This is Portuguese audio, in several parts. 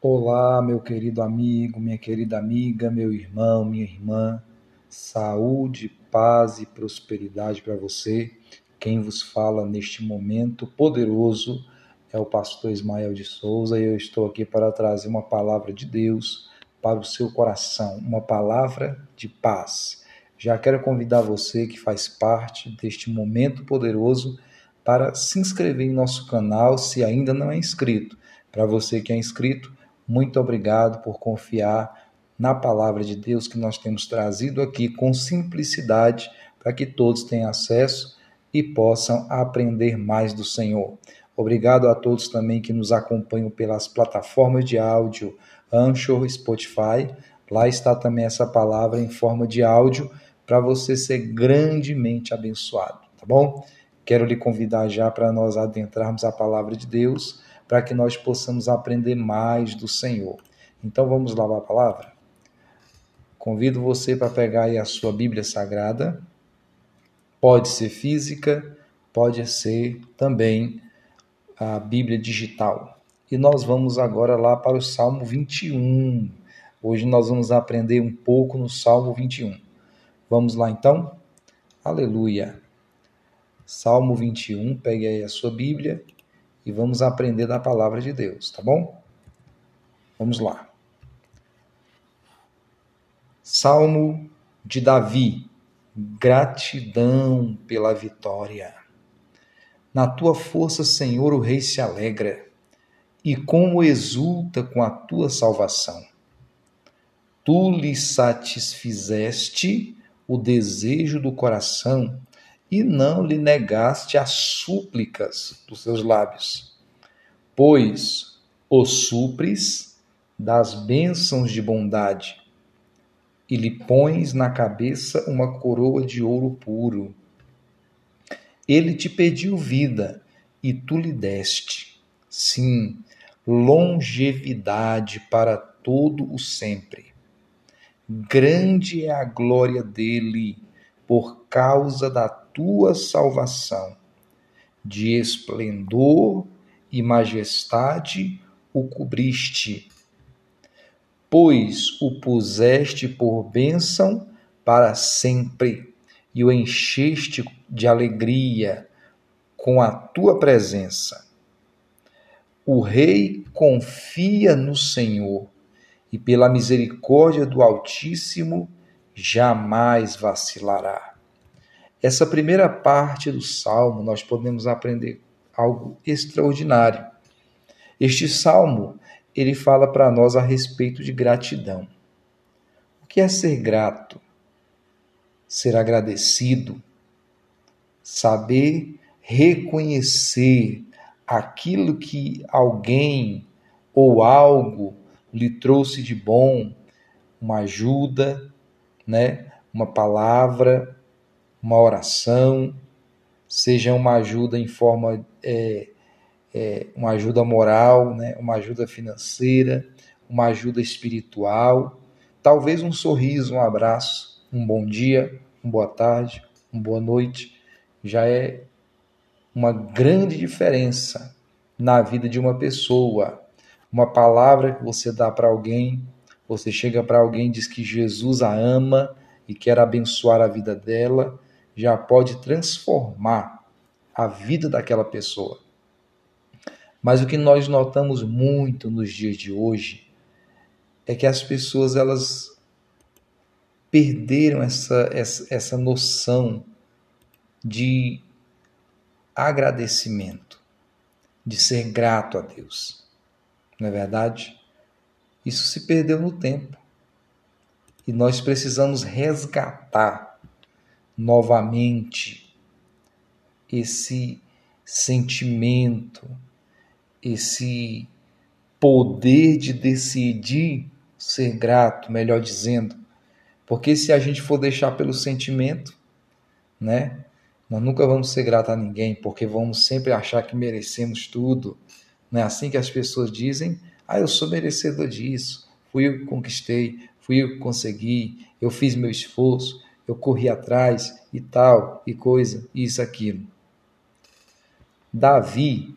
Olá, meu querido amigo, minha querida amiga, meu irmão, minha irmã. Saúde, paz e prosperidade para você. Quem vos fala neste momento poderoso é o pastor Ismael de Souza e eu estou aqui para trazer uma palavra de Deus para o seu coração, uma palavra de paz. Já quero convidar você que faz parte deste momento poderoso para se inscrever em nosso canal se ainda não é inscrito. Para você que é inscrito, muito obrigado por confiar na palavra de Deus que nós temos trazido aqui com simplicidade para que todos tenham acesso e possam aprender mais do Senhor. Obrigado a todos também que nos acompanham pelas plataformas de áudio Anchor, Spotify. Lá está também essa palavra em forma de áudio para você ser grandemente abençoado, tá bom? Quero lhe convidar já para nós adentrarmos a palavra de Deus para que nós possamos aprender mais do Senhor. Então vamos lá para a palavra? Convido você para pegar aí a sua Bíblia Sagrada. Pode ser física, pode ser também a Bíblia digital. E nós vamos agora lá para o Salmo 21. Hoje nós vamos aprender um pouco no Salmo 21. Vamos lá então? Aleluia. Salmo 21, pegue aí a sua Bíblia e vamos aprender da palavra de Deus, tá bom? Vamos lá. Salmo de Davi. Gratidão pela vitória. Na tua força, Senhor, o rei se alegra, e como exulta com a tua salvação. Tu lhe satisfizeste o desejo do coração e não lhe negaste as súplicas dos seus lábios, pois o supres das bênçãos de bondade e lhe pões na cabeça uma coroa de ouro puro. Ele te pediu vida e tu lhe deste, sim, longevidade para todo o sempre. Grande é a glória dele por causa da tua salvação. De esplendor e majestade o cobriste, pois o puseste por bênção para sempre e o encheste de alegria com a tua presença. O rei confia no Senhor e pela misericórdia do Altíssimo jamais vacilará. Essa primeira parte do salmo nós podemos aprender algo extraordinário. Este salmo, ele fala para nós a respeito de gratidão. O que é ser grato? Ser agradecido, saber reconhecer aquilo que alguém ou algo lhe trouxe de bom, uma ajuda, né? Uma palavra, uma oração, seja uma ajuda em forma, é, é, uma ajuda moral, né? uma ajuda financeira, uma ajuda espiritual, talvez um sorriso, um abraço, um bom dia, uma boa tarde, uma boa noite, já é uma grande diferença na vida de uma pessoa. Uma palavra que você dá para alguém, você chega para alguém e diz que Jesus a ama e quer abençoar a vida dela, já pode transformar a vida daquela pessoa. Mas o que nós notamos muito nos dias de hoje é que as pessoas elas perderam essa, essa, essa noção de agradecimento, de ser grato a Deus. Não é verdade? Isso se perdeu no tempo. E nós precisamos resgatar novamente esse sentimento, esse poder de decidir ser grato, melhor dizendo. Porque se a gente for deixar pelo sentimento, né? Nós nunca vamos ser gratos a ninguém, porque vamos sempre achar que merecemos tudo. Não é assim que as pessoas dizem? Ah, eu sou merecedor disso, fui eu que conquistei, fui eu que consegui, eu fiz meu esforço eu corri atrás e tal, e coisa, isso, aquilo. Davi,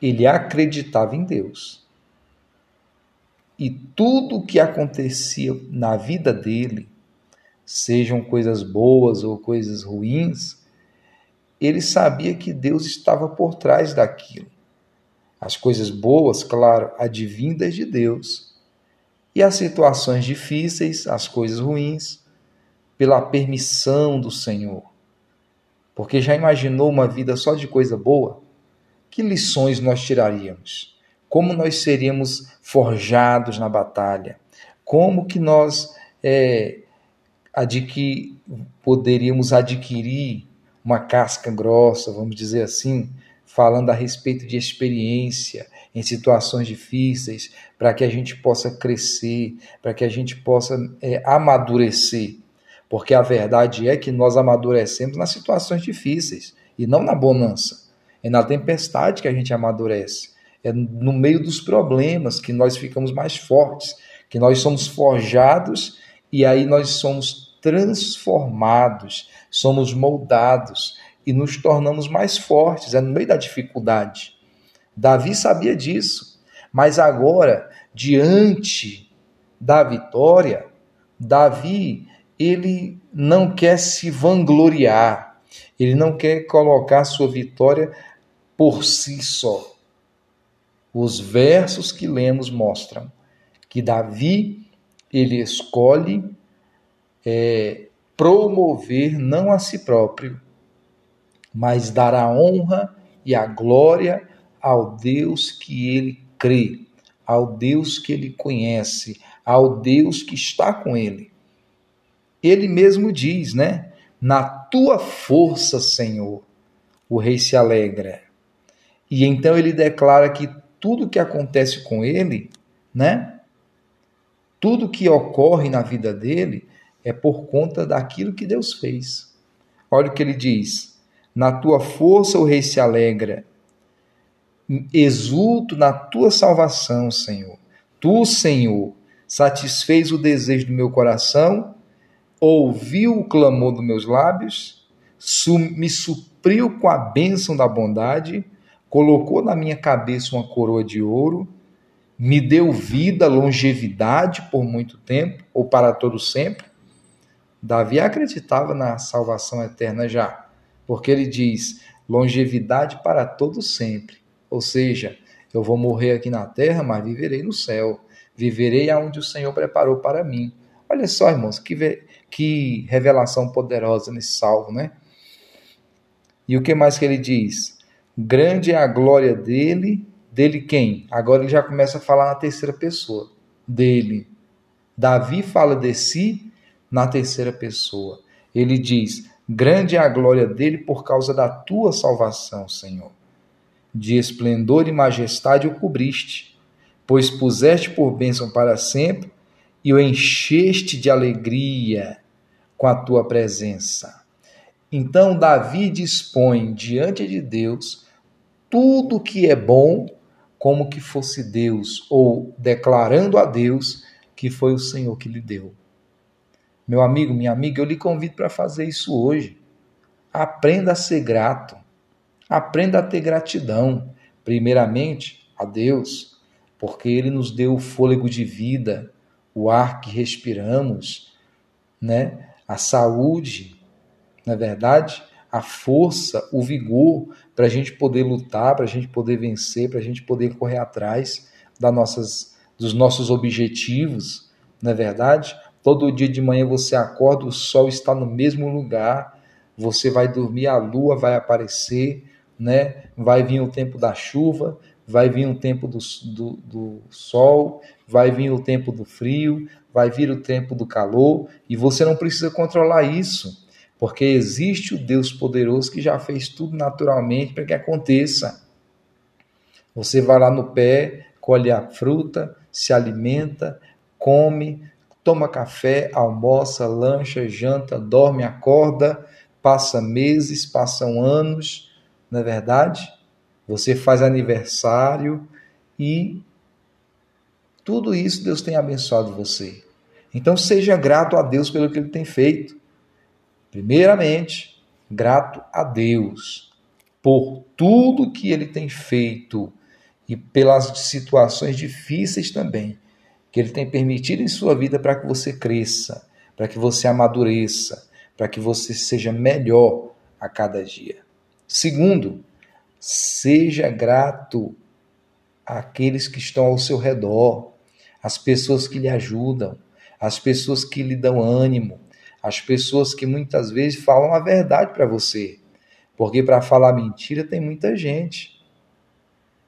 ele acreditava em Deus. e tudo o que acontecia na vida dele, sejam coisas boas ou coisas ruins, ele sabia que Deus estava por trás daquilo. As coisas boas, claro, advindas de Deus, e as situações difíceis, as coisas ruins, pela permissão do Senhor. Porque já imaginou uma vida só de coisa boa? Que lições nós tiraríamos? Como nós seríamos forjados na batalha? Como que nós é, adquir, poderíamos adquirir uma casca grossa, vamos dizer assim, falando a respeito de experiência em situações difíceis, para que a gente possa crescer, para que a gente possa é, amadurecer. Porque a verdade é que nós amadurecemos nas situações difíceis e não na bonança. É na tempestade que a gente amadurece. É no meio dos problemas que nós ficamos mais fortes, que nós somos forjados e aí nós somos transformados, somos moldados e nos tornamos mais fortes, é no meio da dificuldade. Davi sabia disso, mas agora, diante da vitória, Davi, ele não quer se vangloriar, ele não quer colocar sua vitória por si só. Os versos que lemos mostram que Davi, ele escolhe é, promover não a si próprio, mas dar a honra e a glória ao Deus que ele crê, ao Deus que ele conhece, ao Deus que está com ele. Ele mesmo diz, né? Na tua força, Senhor, o rei se alegra. E então ele declara que tudo que acontece com ele, né? Tudo que ocorre na vida dele é por conta daquilo que Deus fez. Olha o que ele diz: na tua força o rei se alegra. Exulto na tua salvação, Senhor. Tu, Senhor, satisfez o desejo do meu coração, ouviu o clamor dos meus lábios, me supriu com a bênção da bondade, colocou na minha cabeça uma coroa de ouro, me deu vida, longevidade por muito tempo, ou para todo sempre. Davi acreditava na salvação eterna já porque ele diz longevidade para todo sempre. Ou seja, eu vou morrer aqui na terra, mas viverei no céu. Viverei aonde o Senhor preparou para mim. Olha só, irmãos, que, que revelação poderosa nesse salvo, né? E o que mais que ele diz? Grande é a glória dele, dele quem? Agora ele já começa a falar na terceira pessoa, dele. Davi fala de si na terceira pessoa. Ele diz: Grande é a glória dele por causa da tua salvação, Senhor. De esplendor e majestade o cobriste, pois puseste por bênção para sempre e o encheste de alegria com a tua presença. Então, Davi dispõe diante de Deus tudo que é bom, como que fosse Deus, ou declarando a Deus que foi o Senhor que lhe deu. Meu amigo, minha amiga, eu lhe convido para fazer isso hoje. Aprenda a ser grato. Aprenda a ter gratidão, primeiramente a Deus, porque Ele nos deu o fôlego de vida, o ar que respiramos, né? A saúde, na é verdade, a força, o vigor para a gente poder lutar, para a gente poder vencer, para a gente poder correr atrás das nossas, dos nossos objetivos, não é verdade? Todo dia de manhã você acorda, o sol está no mesmo lugar, você vai dormir, a lua vai aparecer, né? vai vir o tempo da chuva, vai vir o tempo do, do, do sol, vai vir o tempo do frio, vai vir o tempo do calor, e você não precisa controlar isso, porque existe o Deus poderoso que já fez tudo naturalmente para que aconteça. Você vai lá no pé, colhe a fruta, se alimenta, come, toma café, almoça, lancha, janta, dorme, acorda, passa meses, passam anos, não é verdade? Você faz aniversário e tudo isso Deus tem abençoado você. Então seja grato a Deus pelo que ele tem feito. Primeiramente, grato a Deus por tudo que ele tem feito e pelas situações difíceis também que Ele tem permitido em sua vida para que você cresça, para que você amadureça, para que você seja melhor a cada dia. Segundo, seja grato àqueles que estão ao seu redor, às pessoas que lhe ajudam, às pessoas que lhe dão ânimo, às pessoas que muitas vezes falam a verdade para você. Porque para falar mentira tem muita gente.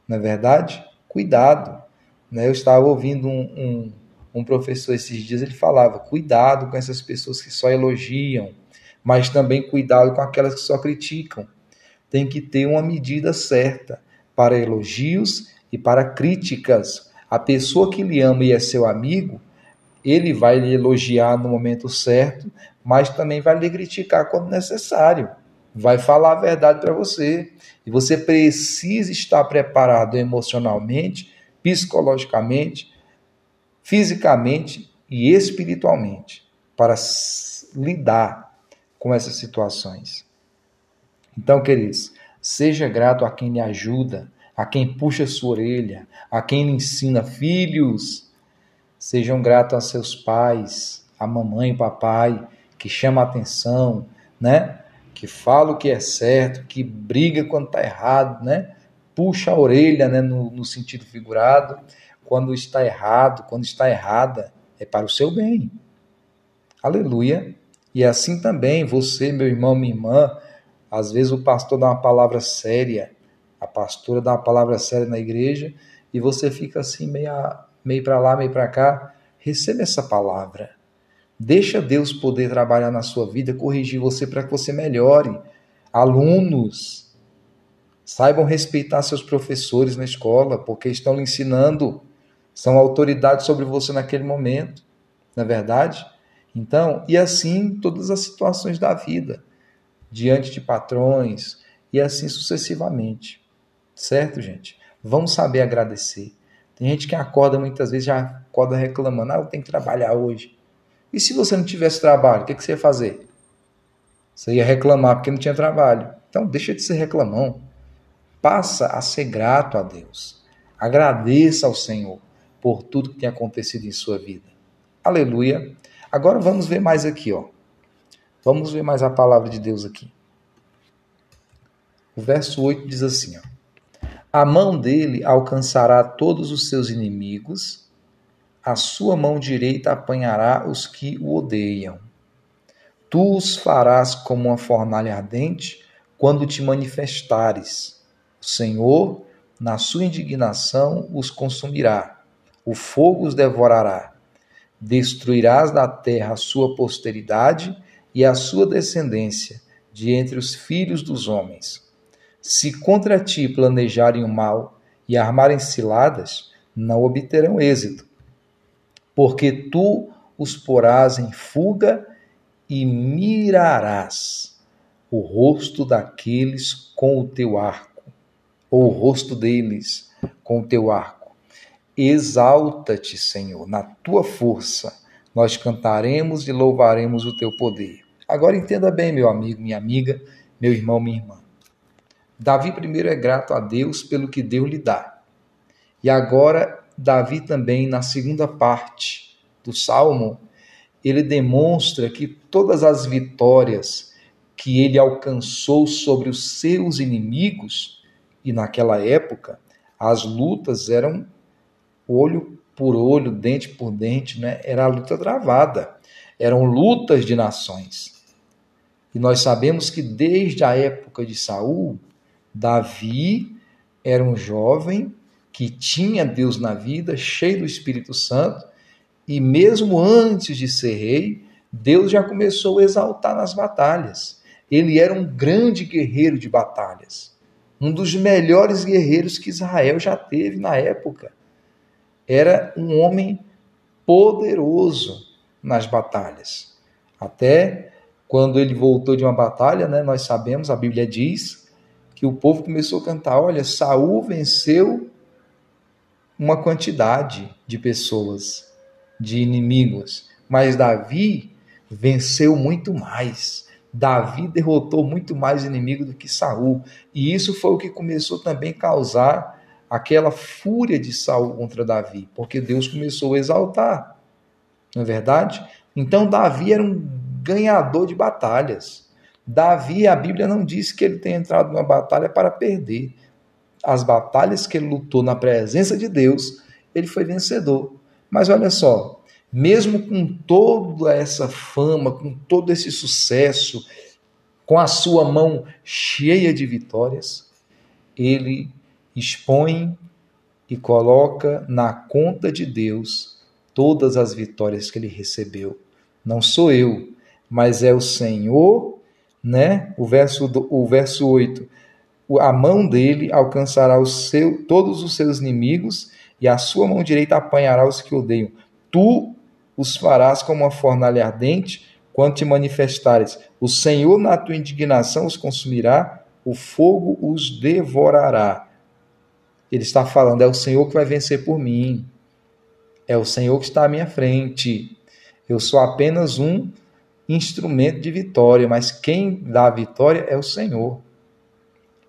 Não é verdade? Cuidado. Né? Eu estava ouvindo um, um, um professor esses dias, ele falava: cuidado com essas pessoas que só elogiam, mas também cuidado com aquelas que só criticam. Tem que ter uma medida certa para elogios e para críticas. A pessoa que lhe ama e é seu amigo, ele vai lhe elogiar no momento certo, mas também vai lhe criticar quando necessário. Vai falar a verdade para você. E você precisa estar preparado emocionalmente, psicologicamente, fisicamente e espiritualmente para lidar com essas situações. Então, queridos, seja grato a quem lhe ajuda, a quem puxa sua orelha, a quem lhe ensina. Filhos, sejam gratos a seus pais, a mamãe e papai, que chama a atenção, né? Que fala o que é certo, que briga quando está errado, né? Puxa a orelha, né? No, no sentido figurado, quando está errado, quando está errada, é para o seu bem. Aleluia. E assim também, você, meu irmão, minha irmã, às vezes o pastor dá uma palavra séria, a pastora dá uma palavra séria na igreja, e você fica assim, meio, meio para lá, meio para cá. Receba essa palavra. Deixa Deus poder trabalhar na sua vida, corrigir você para que você melhore. Alunos, saibam respeitar seus professores na escola, porque estão lhe ensinando, são autoridades sobre você naquele momento, não é verdade? Então, e assim todas as situações da vida, diante de patrões e assim sucessivamente. Certo, gente? Vamos saber agradecer. Tem gente que acorda muitas vezes já acorda reclamando: ah, eu tenho que trabalhar hoje. E se você não tivesse trabalho, o que, você ia fazer? Você ia reclamar porque não tinha trabalho. Então, deixa de ser reclamão. Passa a ser grato a Deus. Agradeça ao Senhor por tudo que tem acontecido em sua vida. Aleluia. Agora vamos ver mais aqui, ó. Vamos ver mais a palavra de Deus aqui. O verso 8 diz assim, ó: A mão dele alcançará todos os seus inimigos a sua mão direita apanhará os que o odeiam. Tu os farás como uma fornalha ardente quando te manifestares. O Senhor, na sua indignação, os consumirá. O fogo os devorará. Destruirás da terra a sua posteridade e a sua descendência de entre os filhos dos homens. Se contra ti planejarem o mal e armarem ciladas, não obterão êxito porque tu os porás em fuga e mirarás o rosto daqueles com o teu arco, ou o rosto deles com o teu arco. Exalta-te, Senhor, na tua força. Nós cantaremos e louvaremos o teu poder. Agora entenda bem, meu amigo, minha amiga, meu irmão, minha irmã. Davi primeiro é grato a Deus pelo que Deus lhe dá. E agora Davi também, na segunda parte do salmo, ele demonstra que todas as vitórias que ele alcançou sobre os seus inimigos, e naquela época as lutas eram olho por olho, dente por dente, né? era a luta travada, eram lutas de nações. E nós sabemos que desde a época de Saul, Davi era um jovem que tinha Deus na vida, cheio do Espírito Santo, e mesmo antes de ser rei, Deus já começou a exaltar nas batalhas. Ele era um grande guerreiro de batalhas, um dos melhores guerreiros que Israel já teve na época. Era um homem poderoso nas batalhas. Até quando ele voltou de uma batalha, né, nós sabemos, a Bíblia diz que o povo começou a cantar: olha, Saul venceu uma quantidade de pessoas, de inimigos, mas Davi venceu muito mais. Davi derrotou muito mais inimigos do que Saul, e isso foi o que começou também a causar aquela fúria de Saul contra Davi, porque Deus começou a exaltar. Não é verdade? Então Davi era um ganhador de batalhas. Davi, a Bíblia não diz que ele tenha entrado numa batalha para perder. As batalhas que ele lutou na presença de Deus, ele foi vencedor. Mas olha só, mesmo com toda essa fama, com todo esse sucesso, com a sua mão cheia de vitórias, ele expõe e coloca na conta de Deus todas as vitórias que ele recebeu. Não sou eu, mas é o Senhor, né? O verso, o verso 8. A mão dele alcançará o seu, todos os seus inimigos, e a sua mão direita apanhará os que odeiam. Tu os farás como uma fornalha ardente, quando te manifestares. O Senhor, na tua indignação, os consumirá, o fogo os devorará. Ele está falando, é o Senhor que vai vencer por mim. É o Senhor que está à minha frente. Eu sou apenas um instrumento de vitória, mas quem dá a vitória é o Senhor.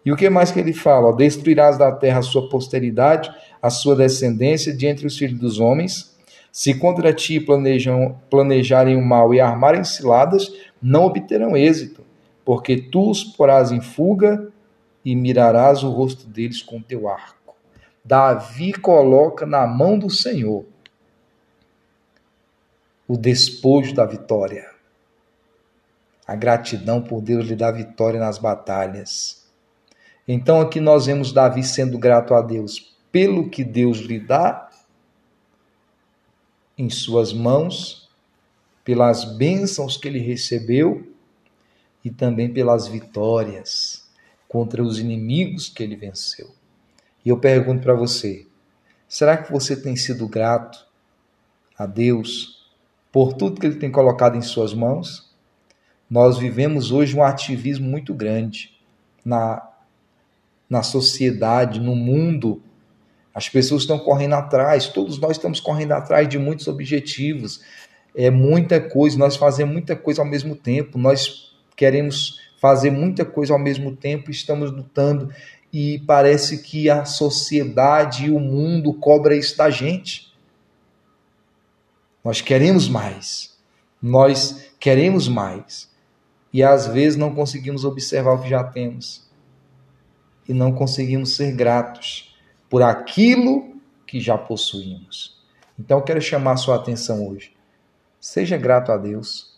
E o que mais que ele fala? Destruirás da terra a sua posteridade, a sua descendência de entre os filhos dos homens. Se contra ti planejam, planejarem o mal e armarem ciladas, não obterão êxito, porque tu os porás em fuga e mirarás o rosto deles com teu arco. Davi coloca na mão do Senhor o despojo da vitória. A gratidão por Deus lhe dá vitória nas batalhas. Então aqui nós vemos Davi sendo grato a Deus pelo que Deus lhe dá em suas mãos, pelas bênçãos que ele recebeu e também pelas vitórias contra os inimigos que ele venceu. E eu pergunto para você: será que você tem sido grato a Deus por tudo que ele tem colocado em suas mãos? Nós vivemos hoje um ativismo muito grande na na sociedade, no mundo. As pessoas estão correndo atrás, todos nós estamos correndo atrás de muitos objetivos. É muita coisa, nós fazemos muita coisa ao mesmo tempo, nós queremos fazer muita coisa ao mesmo tempo, estamos lutando e parece que a sociedade e o mundo cobra isso da gente. Nós queremos mais. Nós queremos mais. E às vezes não conseguimos observar o que já temos e não conseguimos ser gratos por aquilo que já possuímos. Então, eu quero chamar a sua atenção hoje. Seja grato a Deus.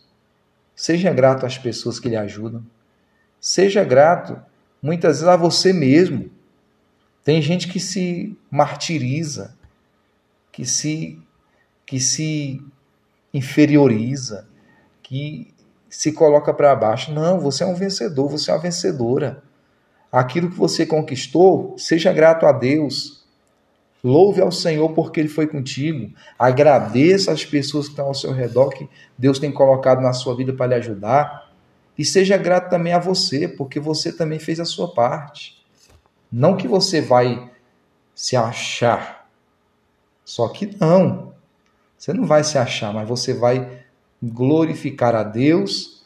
Seja grato às pessoas que lhe ajudam. Seja grato, muitas vezes, a você mesmo. Tem gente que se martiriza, que se, que se inferioriza, que se coloca para baixo. Não, você é um vencedor, você é uma vencedora aquilo que você conquistou, seja grato a Deus. Louve ao Senhor porque Ele foi contigo. Agradeça as pessoas que estão ao seu redor, que Deus tem colocado na sua vida para lhe ajudar. E seja grato também a você, porque você também fez a sua parte. Não que você vai se achar. Só que não. Você não vai se achar, mas você vai glorificar a Deus,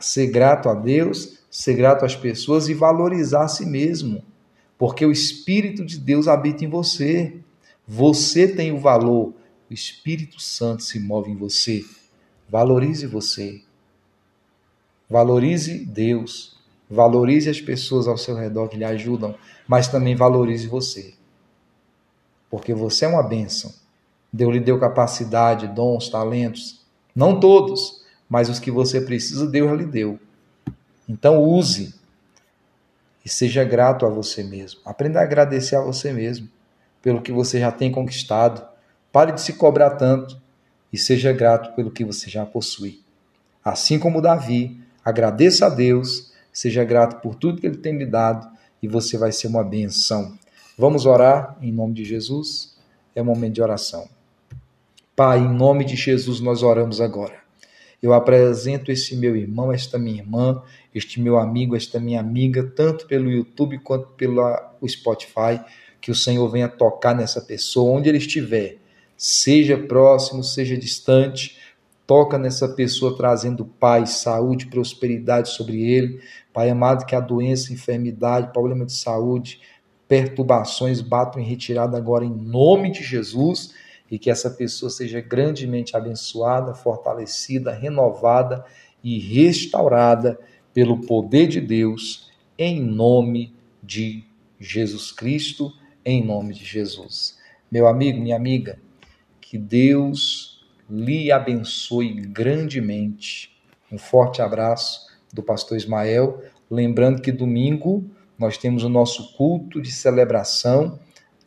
ser grato a Deus ser grato às pessoas e valorizar a si mesmo, porque o Espírito de Deus habita em você. Você tem o valor, o Espírito Santo se move em você. Valorize você. Valorize Deus. Valorize as pessoas ao seu redor que lhe ajudam, mas também valorize você. Porque você é uma bênção. Deus lhe deu capacidade, dons, talentos. Não todos, mas os que você precisa, Deus lhe deu. Então use e seja grato a você mesmo. Aprenda a agradecer a você mesmo pelo que você já tem conquistado. Pare de se cobrar tanto e seja grato pelo que você já possui. Assim como Davi, agradeça a Deus, seja grato por tudo que ele tem lhe dado e você vai ser uma benção. Vamos orar em nome de Jesus? É momento de oração. Pai, em nome de Jesus nós oramos agora. Eu apresento esse meu irmão, esta minha irmã, este meu amigo, esta minha amiga, tanto pelo YouTube quanto pelo Spotify, que o Senhor venha tocar nessa pessoa, onde ele estiver, seja próximo, seja distante, toca nessa pessoa trazendo paz, saúde, prosperidade sobre ele. Pai amado, que a doença, enfermidade, problema de saúde, perturbações batam em retirada agora em nome de Jesus e que essa pessoa seja grandemente abençoada, fortalecida, renovada e restaurada pelo poder de Deus, em nome de Jesus Cristo, em nome de Jesus. Meu amigo, minha amiga, que Deus lhe abençoe grandemente. Um forte abraço do pastor Ismael. Lembrando que domingo nós temos o nosso culto de celebração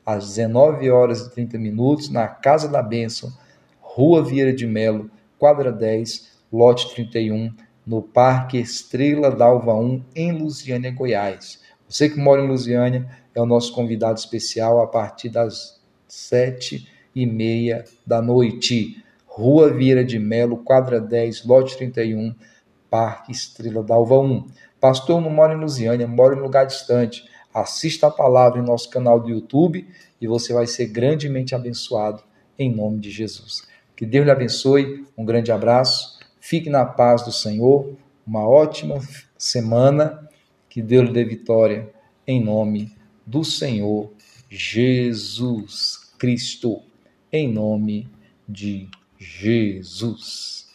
às 19 horas e 30 minutos na Casa da Bênção, Rua Vieira de Melo, quadra 10, lote 31, no Parque Estrela d'Alva 1, em Lusiânia, Goiás. Você que mora em Lusiânia é o nosso convidado especial a partir das sete e meia da noite. Rua Vieira de Melo, quadra 10, lote 31, Parque Estrela d'Alva 1. Pastor, não mora em Lusiânia, mora em lugar distante. Assista a palavra em nosso canal do YouTube e você vai ser grandemente abençoado em nome de Jesus. Que Deus lhe abençoe, um grande abraço, fique na paz do Senhor, uma ótima semana, que Deus lhe dê vitória em nome do Senhor Jesus Cristo, em nome de Jesus.